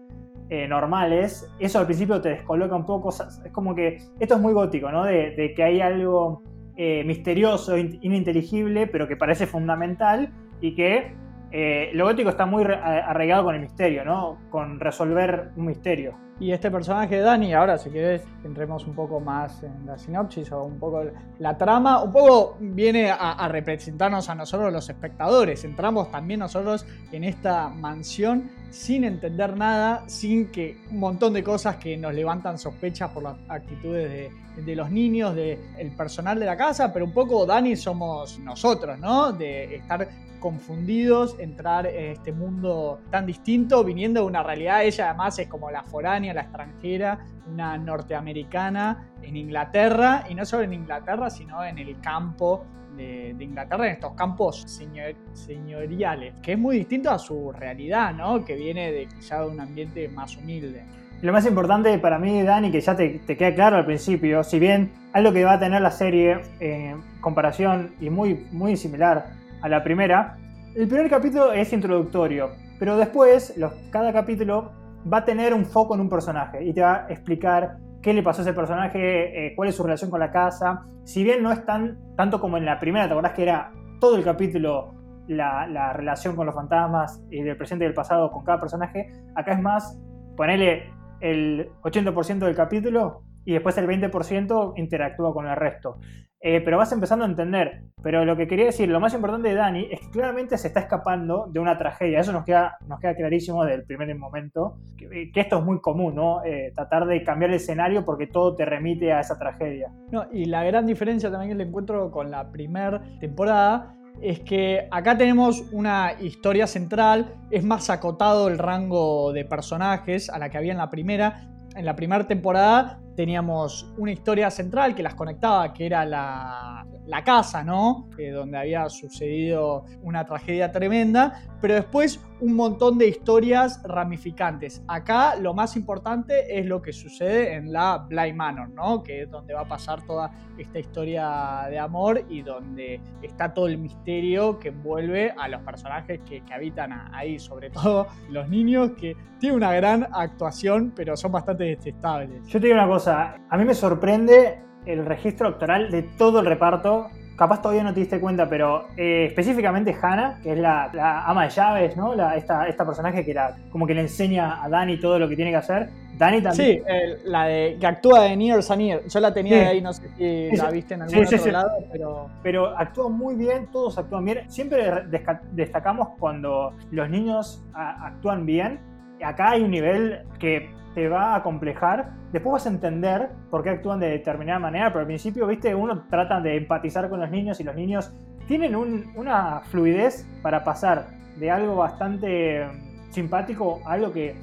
eh, normales, eso al principio te descoloca un poco, es como que esto es muy gótico, ¿no? De, que hay algo eh, misterioso, ininteligible, pero que parece fundamental y que eh, lo gótico está muy arraigado con el misterio, ¿no? Con resolver un misterio. Y este personaje de Dani, ahora si querés entremos un poco más en la sinopsis o un poco la trama, un poco viene a, representarnos a nosotros los espectadores. Entramos también nosotros en esta mansión sin entender nada, sin que un montón de cosas que nos levantan sospechas por las actitudes de, los niños, del el personal de la casa, pero un poco Dani somos nosotros, ¿no? De estar confundidos, entrar en este mundo tan distinto, viniendo de una realidad, ella además es como la foránea, la extranjera, una norteamericana en Inglaterra, y no solo en Inglaterra, sino en el campo de, Inglaterra, en estos campos señoriales, que es muy distinto a su realidad, ¿no? Que viene de quizá de un ambiente más humilde. Lo más importante para mí, Dani, que ya te, queda claro al principio, si bien algo que va a tener la serie en comparación y muy, muy similar a la primera, el primer capítulo es introductorio, pero después cada capítulo va a tener un foco en un personaje y te va a explicar qué le pasó a ese personaje, eh, cuál es su relación con la casa. Si bien no es tan, tanto como en la primera, ¿te acordás que era todo el capítulo la, relación con los fantasmas y del presente y del pasado con cada personaje? Acá es más, ponerle el 80% del capítulo y después el 20% interactúa con el resto. Eh, pero vas empezando a entender. Pero lo que quería decir, lo más importante de Dani es que claramente se está escapando de una tragedia. Eso nos queda, nos queda clarísimo desde el primer momento. Que, esto es muy común, ¿no? Eh, tratar de cambiar el escenario porque todo te remite a esa tragedia. No, y la gran diferencia también que le encuentro con la primera temporada es que acá tenemos una historia central, es más acotado el rango de personajes a la que había en la primera. En la primera temporada teníamos una historia central que las conectaba, que era la, la casa, ¿no? Eh, donde había sucedido una tragedia tremenda, pero después un montón de historias ramificantes. Acá lo más importante es lo que sucede en la Bly Manor, ¿no? Que es donde va a pasar toda esta historia de amor y donde está todo el misterio que envuelve a los personajes que, que habitan ahí, sobre todo los niños que tienen una gran actuación, pero son bastante detestables. Yo te digo una cosa, a mí me sorprende el registro actoral de todo el reparto. Capaz todavía no te diste cuenta, pero eh, específicamente Hannah, que es la, ama de llaves, ¿no? La, esta, esta personaje que la, como que le enseña a Dani todo lo que tiene que hacer. Dani también. Sí, la de, que actúa de Near Sanier. Yo la tenía de ahí, no sé si la viste en algún otro lado, pero. Pero actúa muy bien, todos actúan bien. Siempre destacamos cuando los niños actúan bien. Acá hay un nivel que te va a complejar. Después vas a entender por qué actúan de determinada manera, pero al principio, viste, uno trata de empatizar con los niños y los niños tienen una fluidez para pasar de algo bastante mm, simpático a algo que,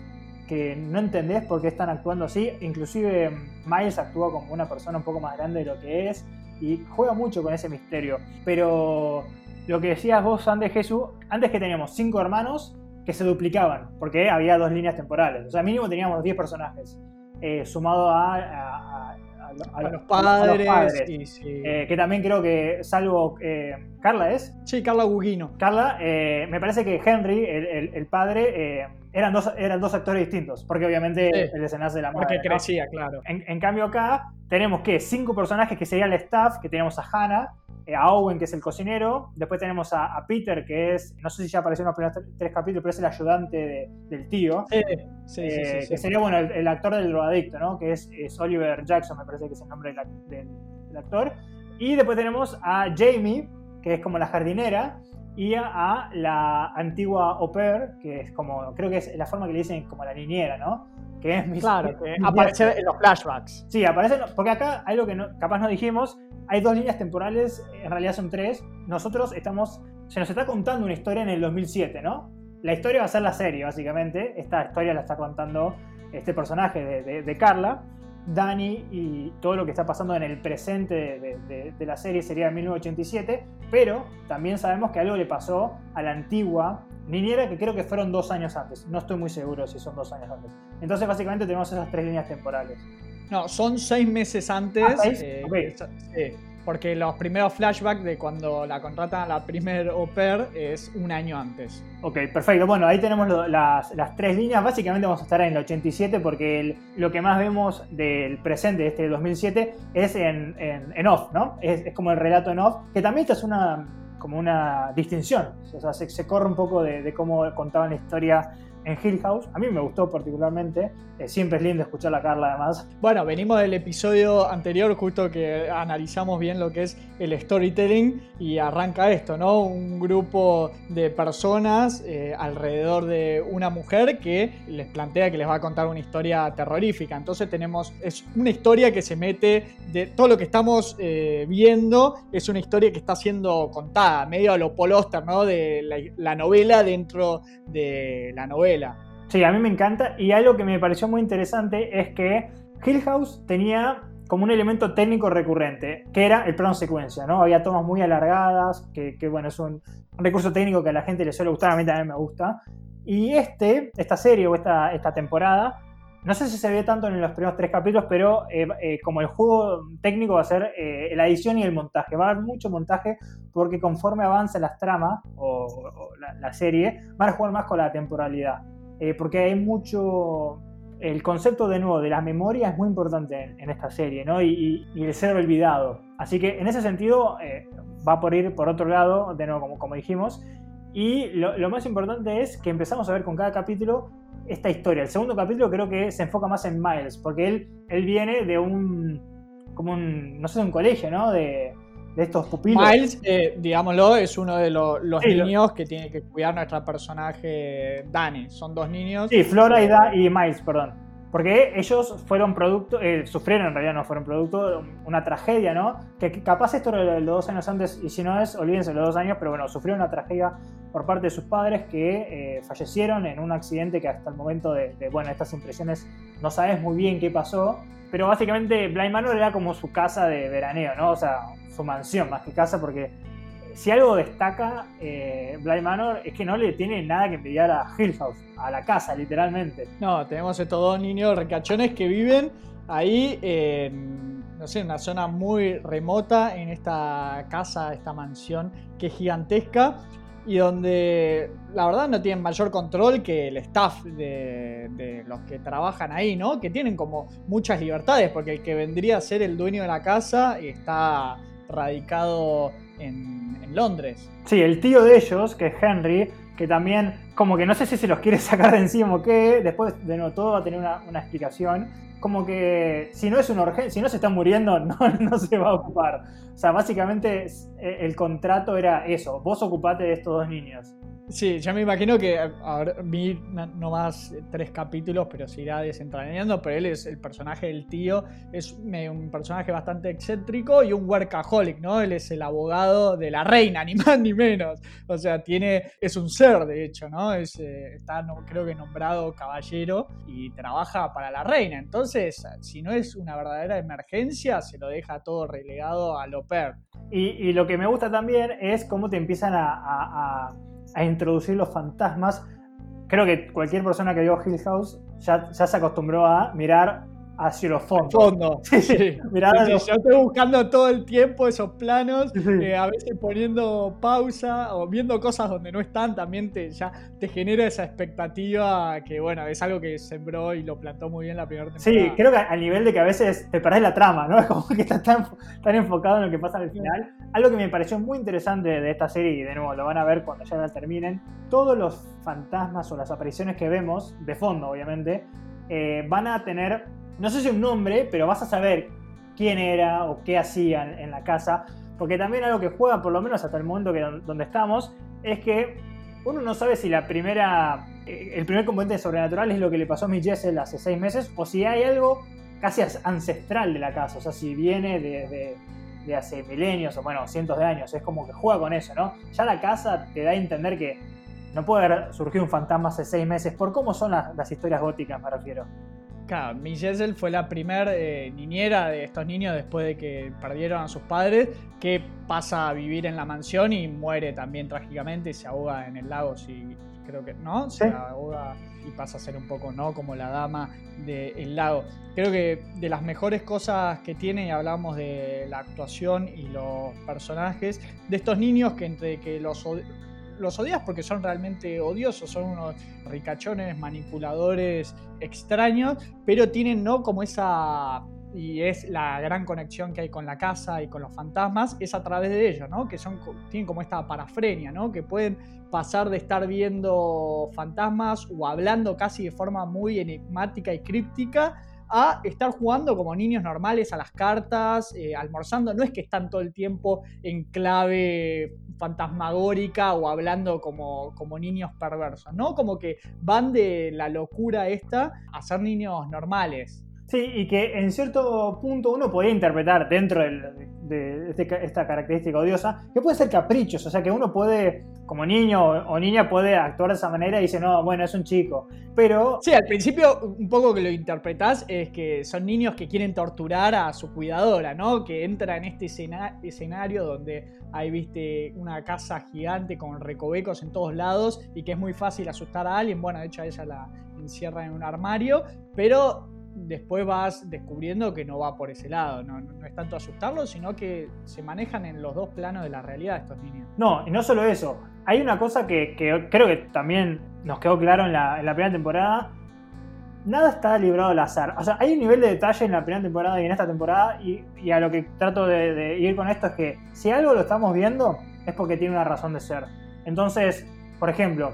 que no entendés por qué están actuando así. Inclusive mm, Miles actúa como una persona un poco más grande de lo que es y juega mucho con ese misterio. Pero lo que decías vos antes, Jesús, antes que teníamos cinco hermanos, que se duplicaban, porque había dos líneas temporales. O sea, mínimo teníamos 10 personajes, eh, sumado a, los padres. Eh, que también creo que, salvo eh, Carla es. Sí, Carla Gugino. Carla, me parece que Henry, el, padre, eran, dos, eran dos actores distintos, porque obviamente el desenlace de la madre. Porque crecía, claro. En, en, cambio acá tenemos que cinco personajes que serían el staff, que tenemos a Hannah, eh, a Owen, que es el cocinero. Después tenemos a, Peter, que es, no sé si ya apareció en los primeros tres capítulos, pero es el ayudante del tío. Sí, sí, eh, sí, Que sería, bueno, el, actor del drogadicto, ¿no? Que es, Oliver Jackson, me parece que es el nombre del, actor. Y después tenemos a Jamie, que es como la jardinera, y a, la antigua au pair, que es como, creo que es la forma que le dicen como la niñera, ¿no? Que es Claro, que aparece en los flashbacks. Sí, aparece, porque acá hay algo que capaz no dijimos, hay dos líneas temporales, en realidad son tres. Nosotros estamos, se nos está contando una historia en el 2007, ¿no? La historia va a ser la serie, básicamente. Esta historia la está contando este personaje de, Carla. Dani y todo lo que está pasando en el presente de, la serie sería en 1987, pero también sabemos que algo le pasó a la antigua niñera que creo que fueron dos años antes. No estoy muy seguro si son dos años antes. Entonces básicamente tenemos esas tres líneas temporales. No, son seis meses antes. Ah, eh, porque los primeros flashbacks de cuando la contratan a la primer au pair es un año antes. Ok, perfecto. Bueno, ahí tenemos las, tres líneas. Básicamente vamos a estar en el 87 porque lo que más vemos del presente de este 2007 es en, en, off, ¿no? Es, como el relato en off, que también es una como una distinción. O sea, se, corre un poco de, de cómo contaban la historia en Hill House. A mí me gustó particularmente. Eh, siempre es lindo escuchar la Carla además. Bueno, venimos del episodio anterior justo que analizamos bien lo que es el storytelling y arranca esto, ¿no? Un grupo de personas eh, alrededor de una mujer que les plantea que les va a contar una historia terrorífica. Entonces tenemos, es una historia que se mete de todo lo que estamos eh, viendo, es una historia que está siendo contada, medio a lo polóster, ¿no? De la novela dentro de la novela. Sí, a mí me encanta. Y algo que me pareció muy interesante es que Hill House tenía como un elemento técnico recurrente, que era el plano secuencia, ¿no? Había tomas muy alargadas, que, bueno, es un, recurso técnico que a la gente le suele gustar, a mí también me gusta. Y este, esta serie o esta, esta temporada, no sé si se ve tanto en los primeros tres capítulos, pero eh, eh, como el juego técnico va a ser eh, la edición y el montaje. Va a haber mucho montaje porque conforme avance las tramas o, la, serie, van a jugar más con la temporalidad. porque hay mucho... El concepto de nuevo de la memoria es muy importante en, esta serie, ¿no? Y, el ser olvidado. Así que en ese sentido va por ir por otro lado, de nuevo, como, como dijimos. Y lo, lo más importante es que empezamos a ver con cada capítulo esta historia. El segundo capítulo creo que se enfoca más en Miles, porque él, él viene de un, como un, no sé, un colegio, ¿no? De, de estos pupilos. Miles, eh, digámoslo, es uno de los niños que tiene que cuidar nuestra personaje Dani. Son dos niños. Sí, Flora y, da, y Miles, perdón. Porque ellos fueron producto, eh, sufrieron en realidad, no fueron producto una tragedia, ¿no? Que, capaz esto era de los dos años antes, y si no es, olvídense los dos años, pero bueno, sufrieron una tragedia por parte de sus padres que eh, fallecieron en un accidente que hasta el momento de, bueno, estas impresiones no sabes muy bien qué pasó, pero básicamente Blind Manor era como su casa de veraneo, ¿no? O sea, su mansión más que casa, porque si algo destaca eh, Blind Manor es que no le tiene nada que envidiar a Hill House, a la casa, literalmente. No, tenemos estos dos niños recachones que viven ahí en, no sé, una zona muy remota, en esta casa, esta mansión que es gigantesca y donde la verdad no tienen mayor control que el staff de, los que trabajan ahí, ¿no? Que tienen como muchas libertades, porque el que vendría a ser el dueño de la casa está radicado en Londres. Sí, el tío de ellos, que es Henry, que también como que no sé si se los quiere sacar de encima o qué, después de no todo va a tener una, explicación, como que si no es una urgencia, si no se están muriendo, no, no se va a ocupar. O sea, básicamente eh, el contrato era eso, vos ocupate de estos dos niños. Sí, ya me imagino que vi no más tres capítulos, pero se irá desentrañando. Pero él es el personaje del tío, es un personaje bastante excéntrico y un workaholic, ¿no? Él es el abogado de la reina, ni más ni menos. O sea, tiene, es un ser, de hecho, ¿no? Eh, está, creo que nombrado caballero y trabaja para la reina. Entonces, si no es una verdadera emergencia, se lo deja todo relegado a Loper. Y, y lo que me gusta también es cómo te empiezan a introducir los fantasmas. Creo que cualquier persona que vio Hill House ya se acostumbró a mirar hacia los fondos. Fondo. Sí, sí. yo estoy buscando todo el tiempo esos planos, eh, a veces poniendo pausa o viendo cosas donde no están, también te, ya te genera esa expectativa que, bueno, es algo que sembró y lo plantó muy bien la primera temporada. Sí, creo que al nivel de que a veces te perdés la trama, ¿no? Es como que estás tan, tan enfocado en lo que pasa al final. Algo que me pareció muy interesante de esta serie, y de nuevo lo van a ver cuando ya la terminen, todos los fantasmas o las apariciones que vemos, de fondo obviamente, eh, van a tener no sé si un nombre, pero vas a saber quién era o qué hacían en la casa. Porque también algo que juega, por lo menos hasta el momento donde estamos, es que uno no sabe si la primera, eh, el primer componente sobrenatural es lo que le pasó a mi Jessel hace seis meses, o si hay algo casi ancestral de la casa, o sea, si viene de, hace milenios o bueno, cientos de años, es como que juega con eso, ¿no? Ya la casa te da a entender que no puede haber surgido un fantasma hace seis meses, por cómo son las historias góticas, me refiero. Claro, Mi fue la primer eh, niñera de estos niños después de que perdieron a sus padres, que pasa a vivir en la mansión y muere también trágicamente y se ahoga en el lago si, creo que, ¿no? Se ahoga y pasa a ser un poco, ¿no? Como la dama del lago. Creo que de las mejores cosas que tiene, y hablamos de la actuación y los personajes, de estos niños que entre que los, los odias porque son realmente odiosos, son unos ricachones, manipuladores extraños, pero tienen, ¿no? Como esa y es la gran conexión que hay con la casa y con los fantasmas, es a través de ellos, ¿no? Que son, tienen como esta parafrenia, ¿no? Que pueden pasar de estar viendo fantasmas o hablando casi de forma muy enigmática y críptica a estar jugando como niños normales a las cartas, eh, almorzando. No es que están todo el tiempo en clave fantasmagórica o hablando como, como niños perversos, ¿no? Como que van de la locura esta a ser niños normales. Sí, y que en cierto punto uno podría interpretar dentro de, este esta característica odiosa, que puede ser caprichos, o sea que uno puede, como niño o niña, puede actuar de esa manera y dice, no, bueno, es un chico. Pero. Sí, al principio, un poco que lo interpretás es que son niños que quieren torturar a su cuidadora, ¿no? Que entra en este escenario donde hay, viste, una casa gigante con recovecos en todos lados y que es muy fácil asustar a alguien. Bueno, de hecho, ella la encierra en un armario, pero después vas descubriendo que no va por ese lado. No, es tanto asustarlos, sino que se manejan en los dos planos de la realidad estos niños. No, y no solo eso. Hay una cosa que, creo que también nos quedó claro en la, primera temporada. Nada está librado al azar. O sea, hay un nivel de detalle en la primera temporada y en esta temporada. Y, a lo que trato de, de ir con esto es que si algo lo estamos viendo, es porque tiene una razón de ser. Entonces, por ejemplo,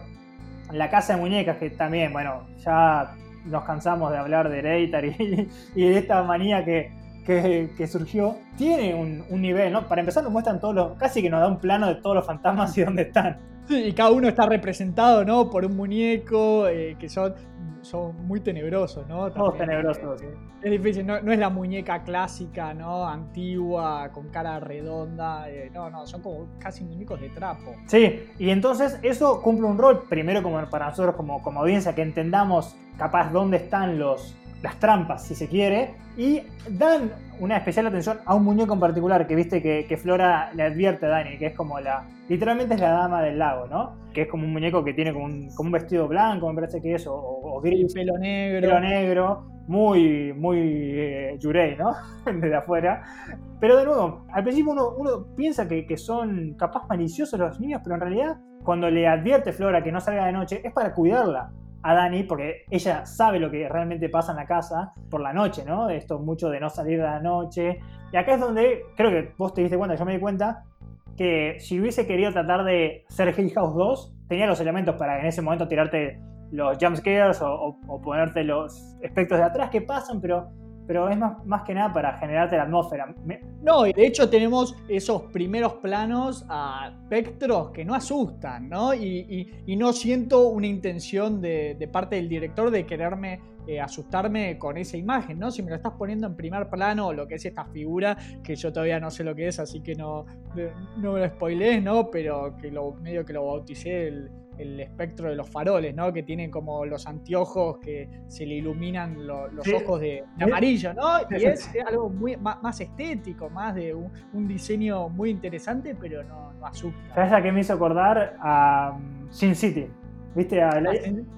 la casa de muñecas, que también, bueno, ya nos cansamos de hablar de Hereditary y, de esta manía que, que, surgió, tiene un, nivel, ¿no? Para empezar nos muestran todos los, casi que nos da un plano de todos los fantasmas y dónde están. Y cada uno está representado, ¿no? Por un muñeco, eh, que son, son muy tenebrosos, ¿no? Todos tenebrosos. Eh, es difícil, no, es la muñeca clásica, ¿no? Antigua, con cara redonda, eh, no, no, son como casi muñecos de trapo. Sí, y entonces eso cumple un rol, primero como para nosotros como, como audiencia, que entendamos capaz dónde están los, las trampas, si se quiere, y dan una especial atención a un muñeco en particular que viste que, Flora le advierte a Dani, que es como la. Literalmente es la dama del lago, ¿no? Que es como un muñeco que tiene como un, como un vestido blanco, me parece que es, o, gris. Pelo negro. Pelo negro, muy, muy eh, yurei, ¿no? Desde afuera. Pero de nuevo, al principio uno, uno piensa que, que son capaz maliciosos los niños, pero en realidad, cuando le advierte Flora que no salga de noche, es para cuidarla a Dani, porque ella sabe lo que realmente pasa en la casa por la noche, ¿no? Esto mucho de no salir de la noche. Y acá es donde creo que vos te diste cuenta, yo me di cuenta, que si hubiese querido tratar de ser Hill House 2, tenía los elementos para en ese momento tirarte los jumpscares o, o ponerte los espectros de atrás que pasan, pero pero es más, que nada para generarte la atmósfera. No, y de hecho tenemos esos primeros planos a espectros que no asustan, ¿no? Y, no siento una intención de, parte del director de quererme eh, asustarme con esa imagen, ¿no? Si me lo estás poniendo en primer plano, lo que es esta figura, que yo todavía no sé lo que es, así que no, no me lo spoilees, ¿no? Pero que lo medio que lo bauticé el el espectro de los faroles, ¿no? Que tienen como los anteojos que se le iluminan los ojos de, amarillo, ¿no? Y es, algo muy más, estético, más de un, diseño muy interesante, pero no, no asusta. ¿Sabes a qué me hizo acordar? A um, Sin City. ¿Viste a ah,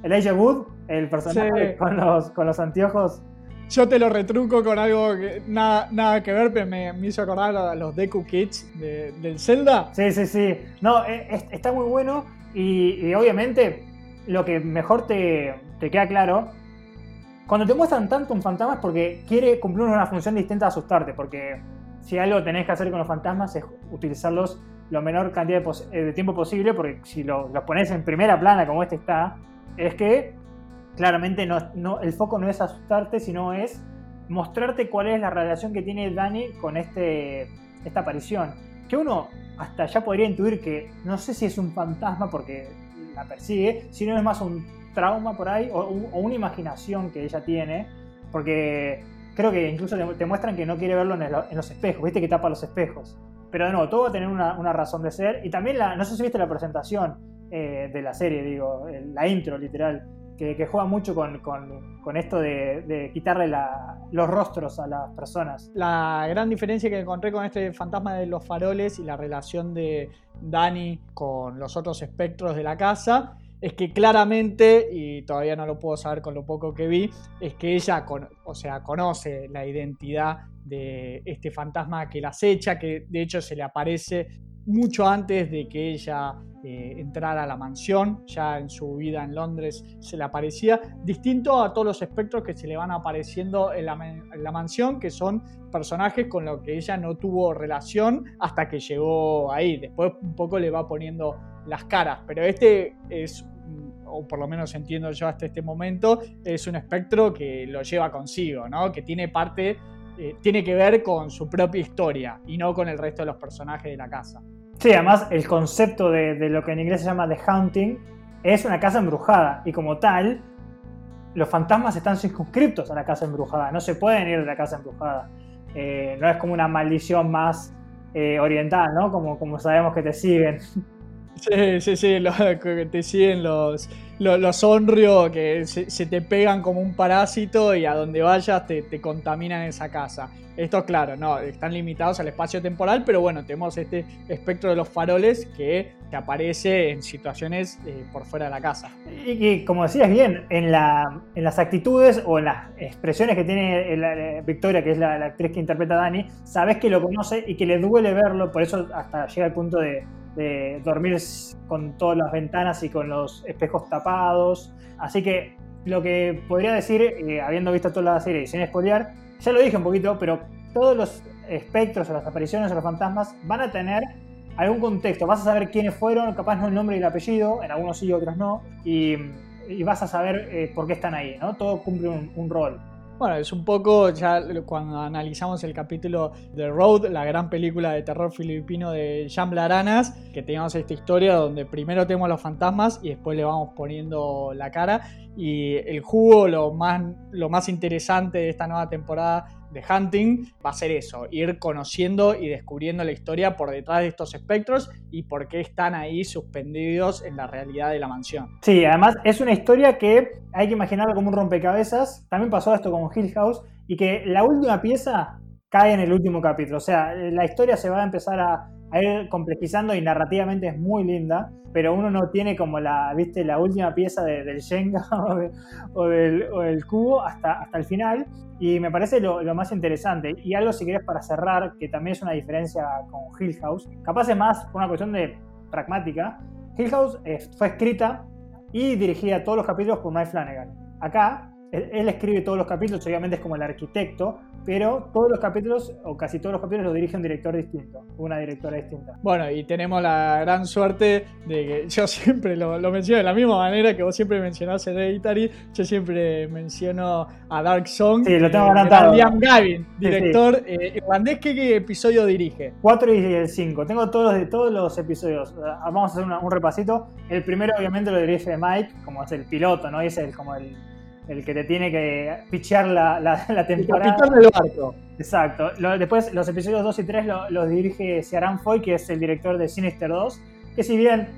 Elijah Wood, el personaje con, los, con los anteojos? Yo te lo retruco con algo que nada, nada que ver, pero me, hizo acordar a los Deku Kids del Zelda. Sí, sí, sí. No, e, está muy bueno y, obviamente, lo que mejor te, queda claro, cuando te muestran tanto un fantasma es porque quiere cumplir una función distinta a asustarte, porque si algo tenés que hacer con los fantasmas es utilizarlos lo menor cantidad de, eh, tiempo posible, porque si los pones en primera plana como este está, es que claramente no, el foco no es asustarte, sino es mostrarte cuál es la relación que tiene Dani con este, esta aparición. Que uno hasta ya podría intuir que no sé si es un fantasma porque la persigue, sino es más un trauma por ahí o, una imaginación que ella tiene, porque creo que incluso te, muestran que no quiere verlo en, los espejos, viste que tapa los espejos. Pero de nuevo, todo va a tener una, razón de ser. Y también, la, no sé si viste la presentación eh, de la serie, digo, la intro literal que, juega mucho con, esto de, quitarle los rostros a las personas. La gran diferencia que encontré con este fantasma de los faroles y la relación de Dani con los otros espectros de la casa es que claramente, y todavía no lo puedo saber con lo poco que vi, es que ella o sea, conoce la identidad de este fantasma que la acecha, que de hecho se le aparece mucho antes de que ella eh, entrara a la mansión, ya en su vida en Londres se le aparecía, distinto a todos los espectros que se le van apareciendo en la, mansión, que son personajes con los que ella no tuvo relación hasta que llegó ahí. Después un poco le va poniendo las caras, pero este es o por lo menos entiendo yo hasta este momento, es un espectro que lo lleva consigo, ¿no? Que tiene parte, eh, tiene que ver con su propia historia y no con el resto de los personajes de la casa. Sí, además el concepto de, lo que en inglés se llama The Haunting es una casa embrujada y como tal, los fantasmas están circunscriptos a la casa embrujada, no se pueden ir de la casa embrujada. Eh, no es como una maldición más eh, oriental, ¿no? Como, como sabemos que te siguen. Sí, sí, sí, te siguen los, los, los que se, te pegan como un parásito y a donde vayas te, te contaminan esa casa. Esto, claro, no, están limitados al espacio temporal, pero bueno, tenemos este espectro de los faroles que, te aparece en situaciones eh, por fuera de la casa. Y que, como decías bien, en, la, en las actitudes o en las expresiones que tiene la, Victoria, que es la, actriz que interpreta a Dani, sabes que lo conoce y que le duele verlo, por eso hasta llega al punto de, de dormir con todas las ventanas y con los espejos tapados. Así que lo que podría decir, eh, habiendo visto toda la serie y sin spoilear, ya lo dije un poquito, pero todos los espectros o las apariciones o los fantasmas van a tener algún contexto. Vas a saber quiénes fueron, capaz no el nombre y el apellido, en algunos sí, otros no, y, vas a saber eh, por qué están ahí, ¿no? Todo cumple un rol. Bueno, es un poco ya cuando analizamos el capítulo de Road, la gran película de terror filipino de Jean Blaranas, que teníamos esta historia donde primero tenemos los fantasmas y después le vamos poniendo la cara. Y el jugo, lo más, lo más interesante de esta nueva temporada de Hunting va a ser eso, ir conociendo y descubriendo la historia por detrás de estos espectros y por qué están ahí suspendidos en la realidad de la mansión. Sí, además es una historia que hay que imaginarlo como un rompecabezas. También pasó esto con Hill House y que la última pieza cae en el último capítulo. O sea, la historia se va a empezar a ir complejizando y narrativamente es muy linda, pero uno no tiene como la, viste, la última pieza del Shenga o, del, cubo hasta, hasta el final. Y me parece lo, más interesante. Y algo, si querés, para cerrar, que también es una diferencia con Hill House, capaz es más una cuestión de pragmática. Hill House eh, fue escrita y dirigida todos los capítulos por Mike Flanagan. Acá él, escribe todos los capítulos, obviamente es como el arquitecto, pero todos los capítulos, o casi todos los capítulos, lo dirige un director distinto, una directora distinta. Bueno, y tenemos la gran suerte de que yo siempre lo, menciono de la misma manera que vos siempre mencionás Hereditary, yo siempre menciono a Dark Song. Sí, lo tengo anotado. Liam Gavin, director eh, irlandés, ¿qué, episodio dirige? 4 y el 5. Tengo todos, de todos los episodios. Vamos a hacer un repasito. El primero, obviamente, lo dirige Mike, como es el piloto, ¿no? Y es el, como el el que te tiene que pichear la, la, temporada. El del barco. Exacto. después, los episodios 2 y 3 los dirige Ciaran Foy, que es el director de Sinister 2, que si bien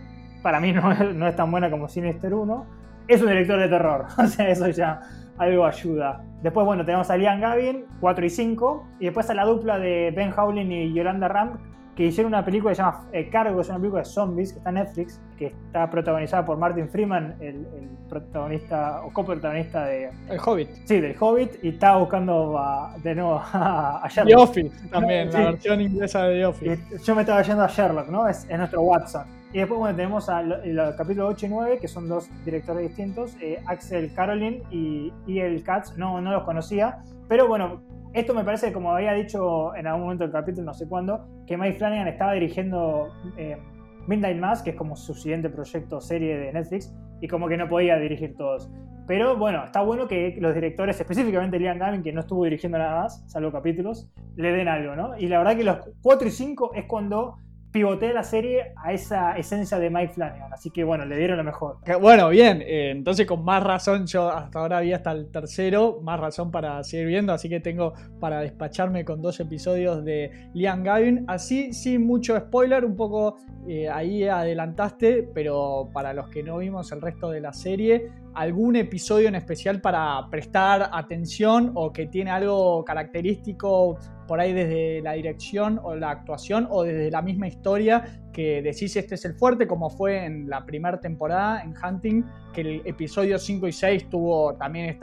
para mí no es, no es tan buena como Sinister 1, es un director de terror. O sea, eso ya algo ayuda. Después, bueno, tenemos a Liam Gavin, 4 y 5, y después a la dupla de Ben Howlin y Yolanda Ram, que hicieron una película que se llama eh, Cargo, es una película de zombies que está en Netflix, que está protagonizada por Martin Freeman, el, protagonista o coprotagonista de. El Hobbit. Sí, del Hobbit, y está buscando de nuevo a, Sherlock. The Office también, la versión inglesa de The Office. yo me estaba yendo a Sherlock, ¿no? Es, nuestro Watson. Y después, bueno, tenemos el capítulo 8 y 9, que son dos directores distintos, eh, Axel Carolyn y, y el Katz, no, no los conocía, pero bueno, esto me parece, como había dicho en algún momento del capítulo, no sé cuándo, que Mike Flanagan estaba dirigiendo eh, Midnight Mass, que es como su siguiente proyecto serie de Netflix, y como que no podía dirigir todos. Pero bueno, está bueno que los directores, específicamente Liam Gavin, que no estuvo dirigiendo nada más, salvo capítulos, le den algo, ¿no? Y la verdad que los 4 y 5 es cuando pivotea la serie a esa esencia de Mike Flanagan. Así que bueno, le dieron lo mejor. Bueno, bien, eh, entonces con más razón, yo hasta ahora vi hasta el tercero, más razón para seguir viendo, así que tengo para despacharme con dos episodios de Liam Gavin. Así, sin mucho spoiler, un poco eh, ahí adelantaste, pero para los que no vimos el resto de la serie, algún episodio en especial para prestar atención o que tiene algo característico por ahí desde la dirección o la actuación o desde la misma historia que decís este es el fuerte, como fue en la primera temporada en Hunting, que el episodio 5 y 6 tuvo también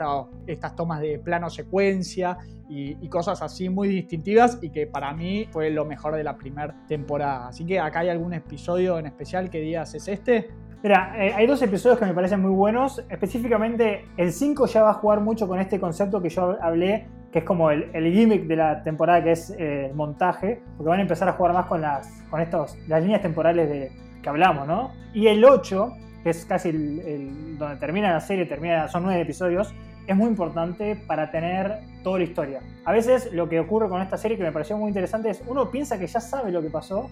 estas tomas de plano secuencia y, cosas así muy distintivas y que para mí fue lo mejor de la primera temporada. Así que acá hay algún episodio en especial que digas es este. Mira, eh, hay dos episodios que me parecen muy buenos. Específicamente, el 5 ya va a jugar mucho con este concepto que yo hablé, que es como el, gimmick de la temporada, que es eh, el montaje, porque van a empezar a jugar más con las, con estos, las líneas temporales de, que hablamos, ¿no? Y el 8, que es casi el, donde termina la serie, termina, son nueve episodios, es muy importante para tener toda la historia. A veces lo que ocurre con esta serie que me pareció muy interesante es uno piensa que ya sabe lo que pasó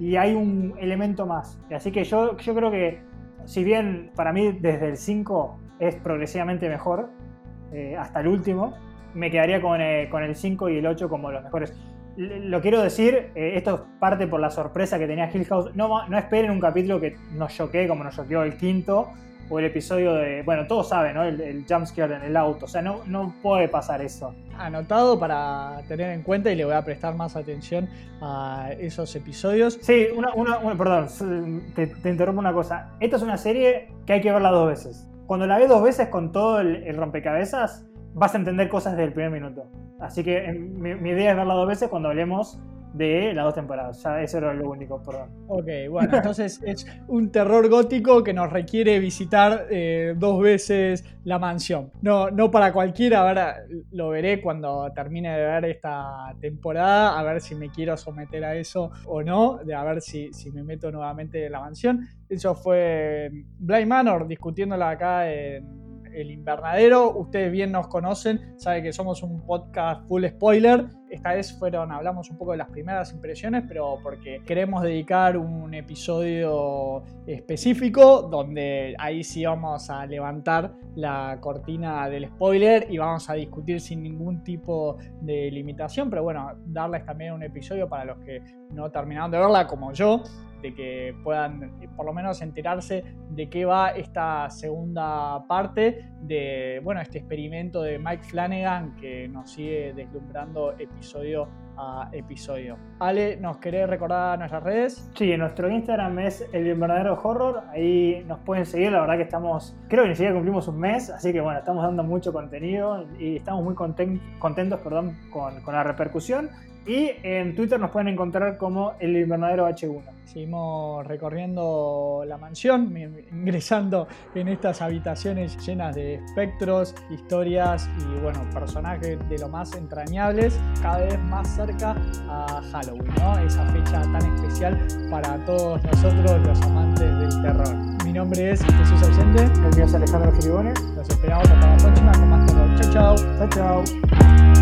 y hay un elemento más. Así que yo, yo creo que si bien para mí desde el 5 es progresivamente mejor, eh, hasta el último, me quedaría con, eh, con, el 5 y el 8 como los mejores. Lo quiero decir, eh, esto es parte por la sorpresa que tenía Hill House. No, no esperen un capítulo que nos choquee como nos choqueó el quinto, o el episodio de, bueno, todos saben, ¿no? El, el jumpscare en el auto, o sea, no, no puede pasar eso. Anotado para tener en cuenta y le voy a prestar más atención a esos episodios. Sí, una, una, perdón, te, te, interrumpo una cosa. Esta es una serie que hay que verla dos veces. Cuando la ves dos veces con todo el, rompecabezas, vas a entender cosas desde el primer minuto. Así que mi, mi idea es verla dos veces cuando hablemos de las dos temporadas. Ya eso era lo único, perdón. Ok, bueno, entonces es un terror gótico que nos requiere visitar eh, dos veces la mansión. No, no para cualquiera, ahora lo veré cuando termine de ver esta temporada, a ver si me quiero someter a eso o no, de a ver si, si me meto nuevamente en la mansión. Eso fue Blind Manor, discutiéndola acá en el Invernadero. Ustedes bien nos conocen, saben que somos un podcast full spoiler. Esta vez fueron, hablamos un poco de las primeras impresiones, pero porque queremos dedicar un episodio específico donde ahí sí vamos a levantar la cortina del spoiler y vamos a discutir sin ningún tipo de limitación. Pero bueno, darles también un episodio para los que no terminaron de verla, como yo, de que puedan eh, por lo menos enterarse de qué va esta segunda parte de bueno este experimento de Mike Flanagan que nos sigue deslumbrando episodio a episodio. Ale, ¿nos querés recordar nuestras redes? Sí, nuestro Instagram es el verdadero horror, ahí nos pueden seguir, la verdad que estamos, creo que ni siquiera cumplimos un mes, así que bueno, estamos dando mucho contenido y estamos muy contentos perdón, con, con la repercusión. Y en Twitter nos pueden encontrar como el invernadero H1. Seguimos recorriendo la mansión, ingresando en estas habitaciones llenas de espectros, historias y bueno, personajes de lo más entrañables, cada vez más cerca a Halloween, ¿no? Esa fecha tan especial para todos nosotros los amantes del terror. Mi nombre es Jesús Ausente. El mío es Alejandro Filibones. Los esperamos hasta la próxima con más terror. Chao, chao. Chao, chao.